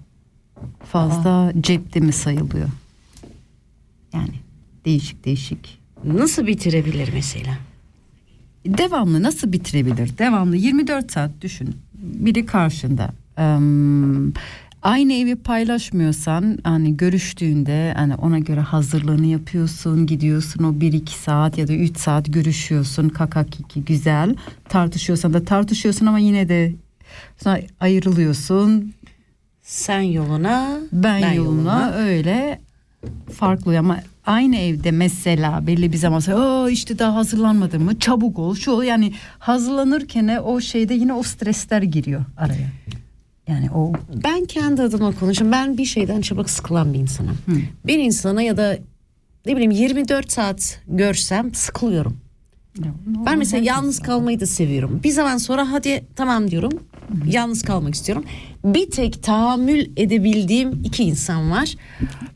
Fazla cepte mi sayılıyor? Yani değişik değişik. Nasıl bitirebilir mesela? Devamlı nasıl bitirebilir? Devamlı 24 saat düşün. Biri karşında. Aynı evi paylaşmıyorsan hani görüştüğünde hani ona göre hazırlığını yapıyorsun gidiyorsun o 1-2 saat ya da 3 saat görüşüyorsun kakakiki güzel tartışıyorsan da tartışıyorsun ama yine de sonra ayrılıyorsun Sen yoluna, ben, yoluna, öyle farklı ama aynı evde mesela belli bir zaman sonra "Aa, işte daha hazırlanmadın mı çabuk ol şu ol." yani hazırlanırken o şeyde yine o stresler giriyor araya. Yani o Ben kendi adıma konuşayım. Ben bir şeyden çabuk sıkılan bir insanım. Bir insana ya da ne bileyim 24 saat görsem sıkılıyorum. Ben mesela yalnız kalmayı da seviyorum. Bir zaman sonra hadi tamam diyorum. Yalnız kalmak istiyorum. Bir tek tahammül edebildiğim iki insan var.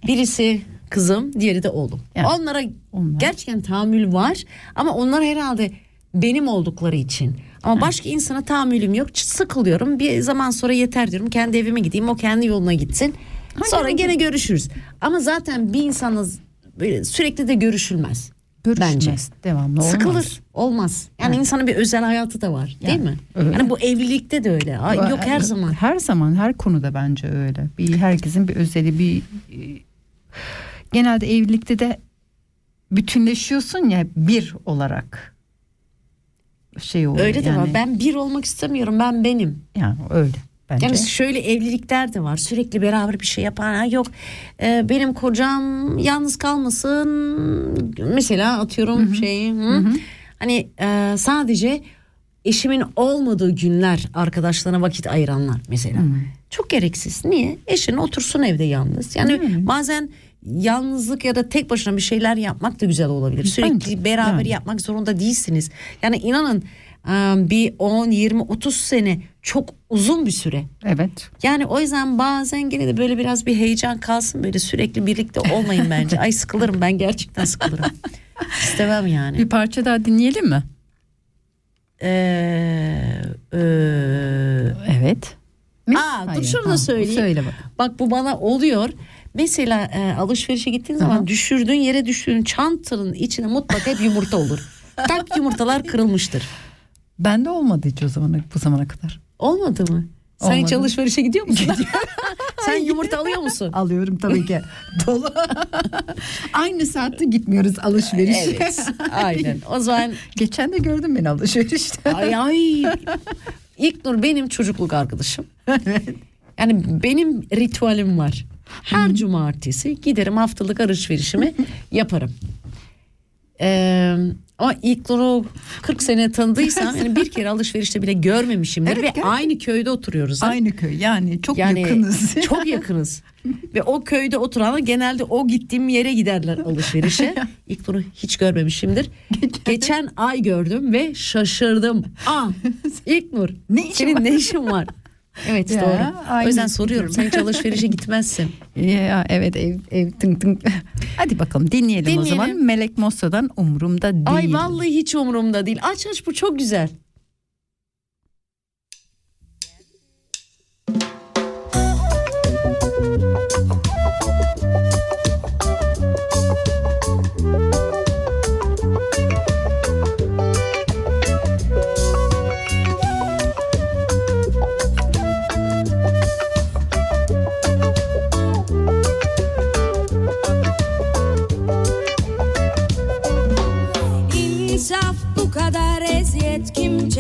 Birisi kızım, diğeri de oğlum. Yani Onlara onlar- gerçekten tahammül var ama onlar herhalde benim oldukları için. Ama başka insana tahammülüm yok. Sıkılıyorum. Bir zaman sonra yeter diyorum. Kendi evime gideyim. O kendi yoluna gitsin. Sonra gene görüşürüz. Ama zaten bir insanla sürekli de görüşülmez. görüşmez Bence. devamlı olmaz. Sıkılır. Olmaz. Yani insanın bir özel hayatı da var, değil Yani, mi? öyle. Yani bu evlilikte de öyle. Ay, yok her zaman. Her zaman her konuda bence öyle. Bir herkesin bir özeli bir e, genelde evlilikte de bütünleşiyorsun ya bir olarak şey oluyor. Öyle de yani, var. Ben bir olmak istemiyorum. Ben benim. yani öyle bence. Yani şöyle evlilikler de var. Sürekli beraber bir şey yapan. Ha, yok e, benim kocam yalnız kalmasın. Mesela atıyorum şeyi. hı. Hani e, sadece eşimin olmadığı günler arkadaşlarına vakit ayıranlar mesela. Çok gereksiz. Niye? Eşin otursun evde yalnız. Yani bazen yalnızlık ya da tek başına bir şeyler yapmak da güzel olabilir. Sürekli Bence, beraber yani. yapmak zorunda değilsiniz. Yani inanın e, bir 10, 20, 30 sene çok uzun bir süre. Evet. Yani o yüzden bazen gene de böyle biraz bir heyecan kalsın böyle sürekli birlikte olmayın bence. Ay sıkılırım ben gerçekten sıkılırım. (laughs) İstemem yani. Bir parça daha dinleyelim mi? Ee, e, Evet. Mi? Aa, dur Hayır, şunu da söyleyeyim. Söyle bak. Bak bu bana oluyor. Mesela e, alışverişe gittiğin zaman Aha. düşürdüğün yere düştüğün çantanın içine mutlaka hep yumurta olur. (laughs) Tak yumurtalar kırılmıştır. Bende olmadı hiç o zamana, bu zamana kadar. Olmadı mı? Sen hiç Olmadı. alışverişe gidiyor musun? (laughs) Sen yumurta alıyor musun? Alıyorum tabii ki. (laughs) Dolu. Aynı saatte gitmiyoruz alışverişe. Evet. Aynen. O zaman Geçen de gördüm beni alışverişte. ay ay. İlknur benim çocukluk arkadaşım. Yani benim ritüelim var. Her cumartesi giderim haftalık alışverişimi (laughs) yaparım. Ee, ama İlknur'u 40 sene tanıdıysam yani bir kere alışverişte bile görmemişimdir Evet, ve gerçekten. aynı köyde oturuyoruz. Aynı köy yani çok yani yakınız. (laughs) çok yakınız. Ve o köyde oturanlar genelde o gittiğim yere giderler alışverişe. (laughs) İlknur'u hiç görmemişimdir. Geçen ay gördüm ve şaşırdım. Aa, İlknur Ne işin senin var? ne işin var? Evet Ya, doğru. O aynı yüzden soruyorum. Sen hiç alışverişe gitmezsin. (laughs) Ya evet ev ev tınk tınk. (laughs) Hadi bakalım dinleyelim, o Dinleyelim. zaman. Melek Mossa'dan umurumda değil. Ay vallahi hiç umurumda değil. Aç aç bu çok güzel.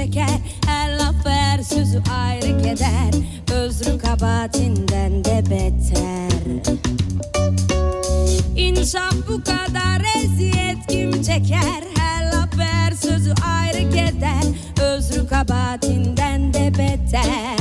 Çeker. Her laf her sözü ayrı keder. Özrü kabahatinden de beter. İnsaf bu kadar eziyet kim çeker? Her laf her sözü ayrı keder. Özrü kabahatinden de beter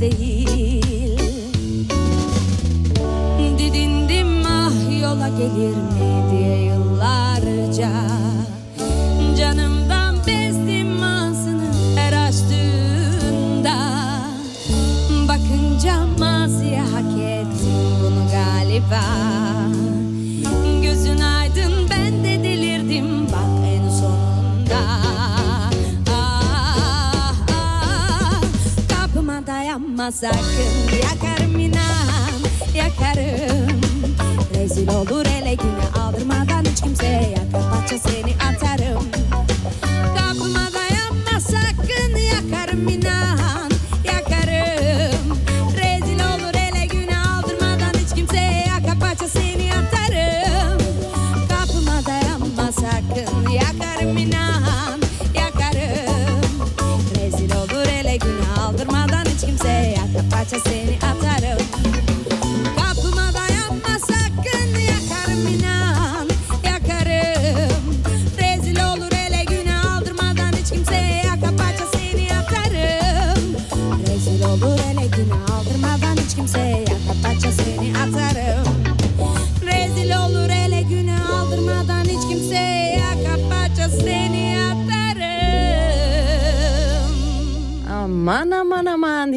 Değil. Didindim ah yola gelir mi? diye yıllarca. Canımdan bezdim ağzını her açtığında. Bakınca maziye hak ettim bunu galiba dayanma sakın yakarım inan yakarım. Rezil olur ele güne aldırmadan hiç kimseye. Yakar parça seni atarım yakar parça seni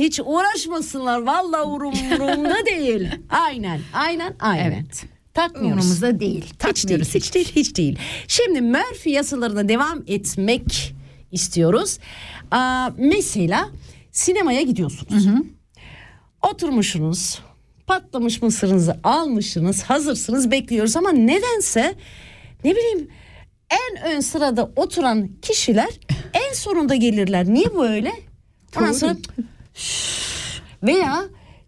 hiç uğraşmasınlar vallahi umurumda (laughs) değil. Aynen aynen aynen. Evet. Takmıyoruz. Umurumuzda değil. Hiç değil, Takmıyoruz hiç değil, hiç değil. Şimdi Murphy yasalarına devam etmek istiyoruz. Aa, mesela sinemaya gidiyorsunuz. Oturmuşsunuz, patlamış mısırınızı almışsınız, hazırsınız, bekliyoruz ama nedense ne bileyim en ön sırada oturan kişiler en sonunda gelirler. Niye böyle? Ondan sonra veya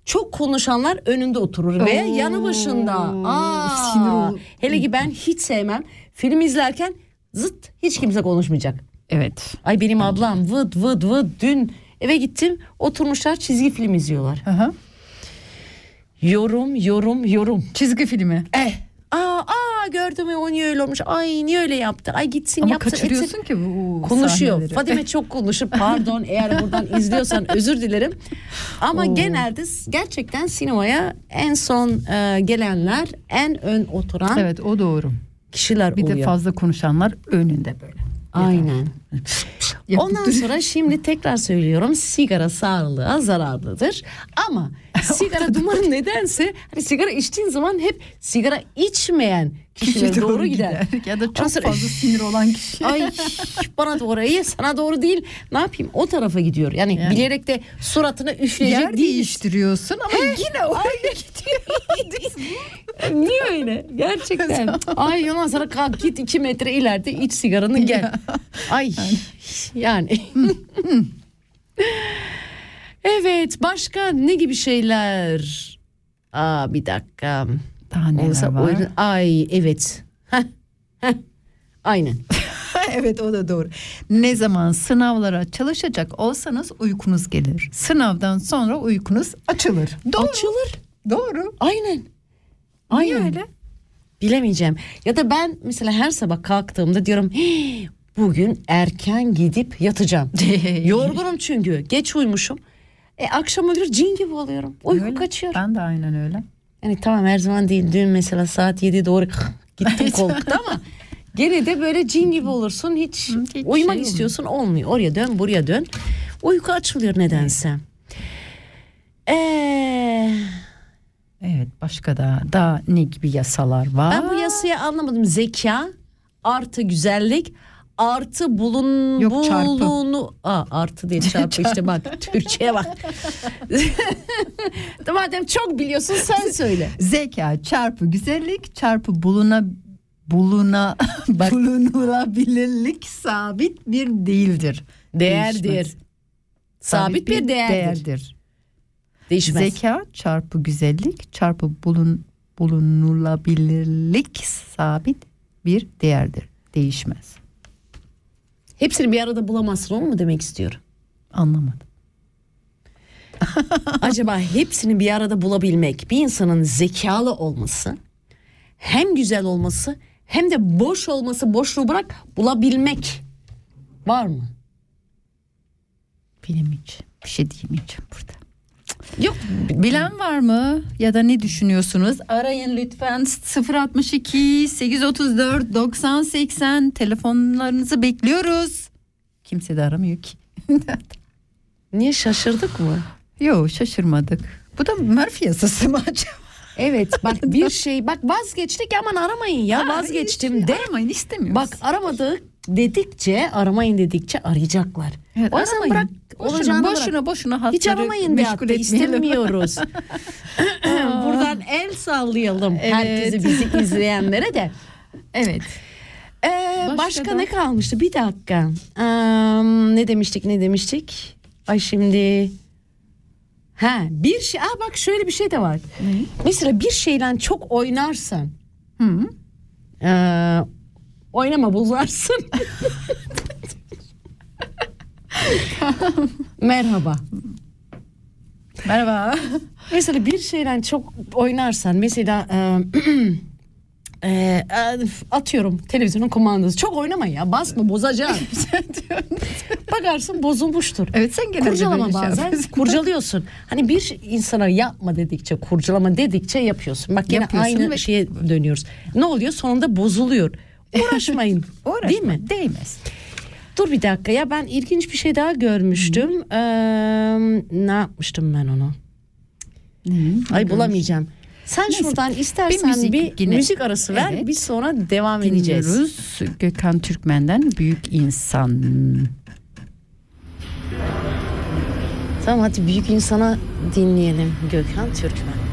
çok konuşanlar önünde oturur veya yanı başında. Aa, sinir olur. hele ki ben hiç sevmem. Film izlerken zıt hiç kimse konuşmayacak. Evet. Ay benim ablam vıd vıd vıd dün eve gittim oturmuşlar çizgi film izliyorlar. Aha. Yorum yorum yorum. Çizgi filmi. Eh. Aa, aa gördüm ya o niye öyle olmuş. Ay niye öyle yaptı. Ay gitsin Ama yapsın. etsin. kaçırıyorsun ki bu Konuşuyor. sahneleri. Fadime (laughs) çok konuşur. Pardon eğer buradan izliyorsan (laughs) özür dilerim. Ama genelde gerçekten sinemaya en son e, gelenler en ön oturan Evet o doğru. kişiler Bir oluyor. de fazla konuşanlar önünde böyle. Aynen. (laughs) Ondan sonra şimdi tekrar söylüyorum sigara sağlığa zararlıdır. Ama (laughs) sigara dumanı nedense hani sigara içtiğin zaman hep sigara içmeyen kişilere Kişi doğru, gider. Ya da çok sonra- fazla (laughs) sinir olan kişi. Ay bana doğru iyi sana doğru değil. Ne yapayım o tarafa gidiyor. Yani, Yani. bilerek de suratına üfleyecek Yer değil. değiştiriyorsun ama yine oraya Niye öyle? Gerçekten. Ay ondan sonra kalk git iki metre ileride iç sigaranı gel. Ay (laughs) yani. evet başka ne gibi şeyler? Aa bir dakika. Daha neler Olsa var? oyun- Ay evet. Heh, heh. Aynen. (laughs) evet o da doğru. Ne zaman sınavlara çalışacak olsanız uykunuz gelir. Sınavdan sonra uykunuz açılır. Doğru. Açılır. Doğru. Aynen. Aynen. öyle? Bilemeyeceğim. Ya da ben mesela her sabah kalktığımda diyorum "Hii, bugün erken gidip yatacağım. (laughs) Yorgunum çünkü. Geç uyumuşum. E akşam olur cin gibi oluyorum. Uyku Öyle. kaçıyor. Ben de aynen öyle. Yani tamam her zaman değil. Dün mesela saat 7'ye doğru (laughs) gittim (laughs) koltukta ama gene de böyle cin gibi olursun. Hiç, hiç uyumak şey istiyorsun olmuyor. Oraya dön buraya dön. Uyku açılıyor nedense. Eee... Evet başka da daha ne gibi yasalar var? Ben bu yasayı anlamadım. Zeka artı güzellik artı bulun Yok, bulunu Aa, artı değil çarpı işte bak (laughs) Türkçe'ye bak. (laughs) Madem çok biliyorsun sen söyle. Zeka çarpı güzellik çarpı buluna buluna (laughs) bulunulabilirlik sabit bir değildir. Değerdir. Değişmez. Sabit bir değerdir. Değişmez. Zeka çarpı güzellik çarpı bulun bulunulabilirlik sabit bir değerdir. Değişmez. Hepsini bir arada bulamazsın onu mu demek istiyor? Anlamadım. (laughs) Acaba hepsini bir arada bulabilmek bir insanın zekalı olması hem güzel olması hem de boş olması boşluğu bırak bulabilmek var mı? Benim hiç bir şey diyemeyeceğim burada. Yok Bilen var mı ya da ne düşünüyorsunuz? Arayın lütfen 062 834 90 80 telefonlarınızı bekliyoruz. Kimse de aramıyor ki. (laughs) Niye şaşırdık mı? Yok şaşırmadık. Bu da Murphy yasası mı acaba? Evet bak (laughs) bir şey bak vazgeçtik aman aramayın ya vazgeçtim de. Aramayın istemiyoruz. Bak aramadık dedikçe aramayın dedikçe arayacaklar. Evet, o yüzden bırak boşuna boşuna, bırak. boşuna Hiç aramayın de hatta istemiyoruz. Buradan el sallayalım Evet. herkese bizi izleyenlere de. Evet. Ee, başka, Başka da- ne kalmıştı? Bir dakika. Ee, ne demiştik ne demiştik? Ay şimdi... Ha bir şey... Aa bak şöyle bir şey de var. Mesela bir şeyle çok oynarsan... Hı. ee, oynama bozarsın. Merhaba. Merhaba. Mesela bir şeyle çok oynarsan mesela (clears throat) e, e, atıyorum televizyonun kumandası çok oynama ya basma bozacaksın. (laughs) Bakarsın bozulmuştur. Evet sen genelde Kurcalama şey bazen yapıyorsun. kurcalıyorsun. Hani bir insana yapma dedikçe kurcalama dedikçe yapıyorsun. Bak yine aynı ve- şeye dönüyoruz. Ne oluyor sonunda bozuluyor. Uğraşmayın. (laughs) Uğraşma, Değil mi? Değmez. Dur bir dakika ya ben ilginç bir şey daha görmüştüm. Ee, ne yapmıştım ben onu? Ay bulamayacağım. Sen şuradan istersen bir müzik müzik, yine- arası ver. Evet. Biz sonra devam edeceğiz. Dinliyoruz Gökhan Türkmen'den Büyük İnsan. Tamam hadi büyük insana dinleyelim Gökhan Türkmen.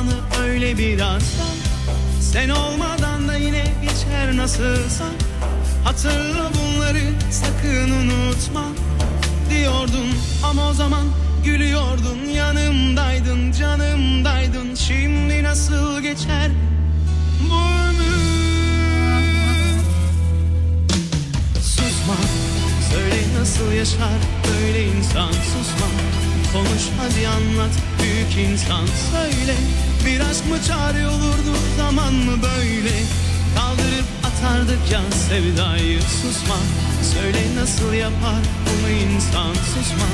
Zamanı öyle biraz Sen olmadan da yine geçer nasılsa Hatırla bunları sakın unutma. Diyordun ama o zaman gülüyordun. Yanımdaydın canımdaydın. Şimdi nasıl geçer bu ömür? Susma. Söyle nasıl yaşar böyle insan? Susma. Konuş hadi anlat büyük insan. Söyle bir aşk mı çare olurdu zaman mı böyle? Kaldırıp atardık ya sevdayı Susma. Söyle nasıl yapar bunu insan Susma.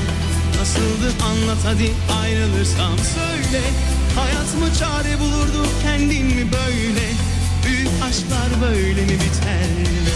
Nasıldı anlat hadi ayrılırsam Söyle. Hayat mı çare bulurdu kendin mi böyle? Büyük aşklar böyle mi biter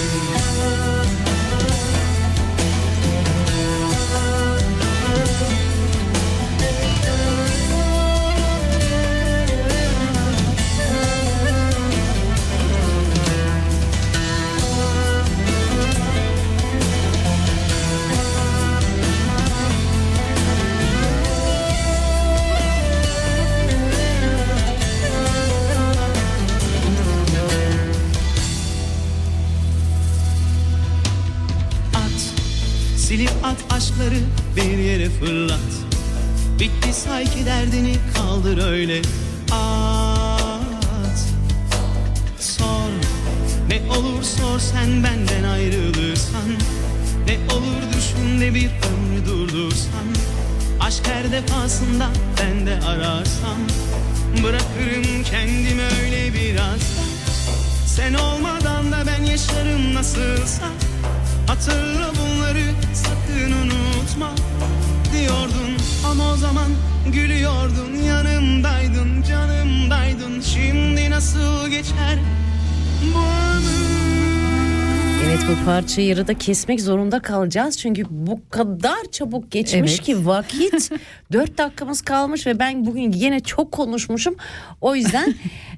parçayı yarıda kesmek zorunda kalacağız. Çünkü bu kadar çabuk geçmiş Evet. ki vakit. (laughs) Dört dakikamız kalmış ve ben bugün yine çok konuşmuşum. O yüzden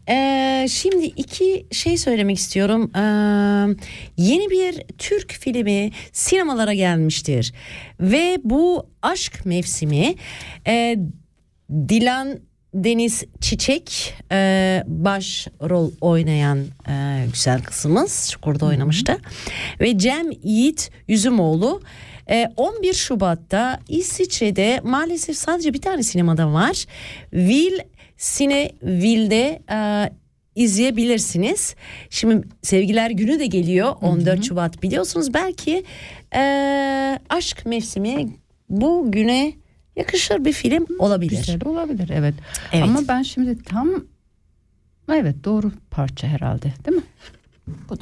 eee, (laughs) şimdi iki şey söylemek istiyorum. Eee, yeni bir Türk filmi sinemalara gelmiştir. Ve bu aşk mevsimi eee, Dilan Deniz Çiçek e, baş rol oynayan e, güzel kızımız Çukur'da oynamıştı. Ve Cem Yiğit Yüzümoğlu e, 11 Şubat'ta İsviçre'de maalesef sadece bir tane sinemada var. Vil Sineville'de e, izleyebilirsiniz. Şimdi Sevgiler Günü de geliyor 14 Şubat biliyorsunuz. Belki e, aşk mevsimi bu güne yakışır bir film olabilir. Güzel olabilir evet. Evet. Ama ben şimdi tam evet doğru parça herhalde değil mi?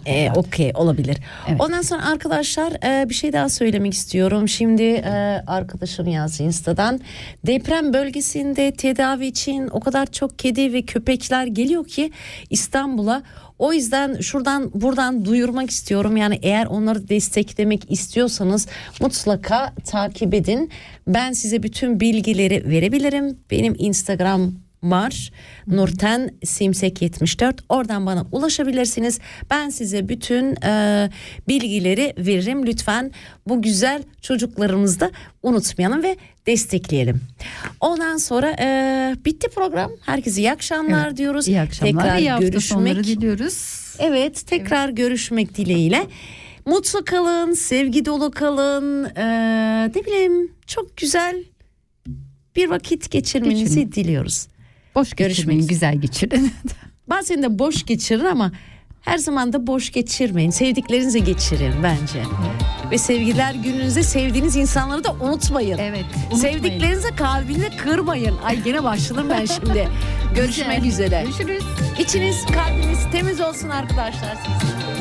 Herhalde. Okey olabilir. Evet. Ondan sonra arkadaşlar e, bir şey daha söylemek istiyorum. Şimdi e, arkadaşım yazdı Insta'dan. Deprem bölgesinde tedavi için o kadar çok kedi ve köpekler geliyor ki İstanbul'a. O yüzden şuradan buradan duyurmak istiyorum. Yani eğer onları desteklemek istiyorsanız mutlaka takip edin. Ben size bütün bilgileri verebilirim. Benim Instagram var. Nurten Simsek 74. Oradan bana ulaşabilirsiniz. Ben size bütün e, bilgileri veririm. Lütfen bu güzel çocuklarımızı da unutmayalım ve destekleyelim. Ondan sonra e, bitti program. Herkese iyi akşamlar Evet, diyoruz. İyi akşamlar. Tekrar iyi hafta görüşmek. diliyoruz. Evet tekrar görüşmek dileğiyle. Mutlu kalın, sevgi dolu kalın. Ee, ne bileyim çok güzel bir vakit geçirmenizi Geçirin. diliyoruz. Boş geçirmeyin, güzel geçirin. (laughs) Bazen de boş geçirin ama her zaman da boş geçirmeyin. Sevdiklerinize geçirin bence. Ve sevgiler gününüzde sevdiğiniz insanları da unutmayın. evet. Sevdiklerinize kalbini kırmayın. Ay gene başladım ben şimdi. (laughs) Görüşmek üzere. Görüşürüz. İçiniz kalbiniz temiz olsun arkadaşlar siz.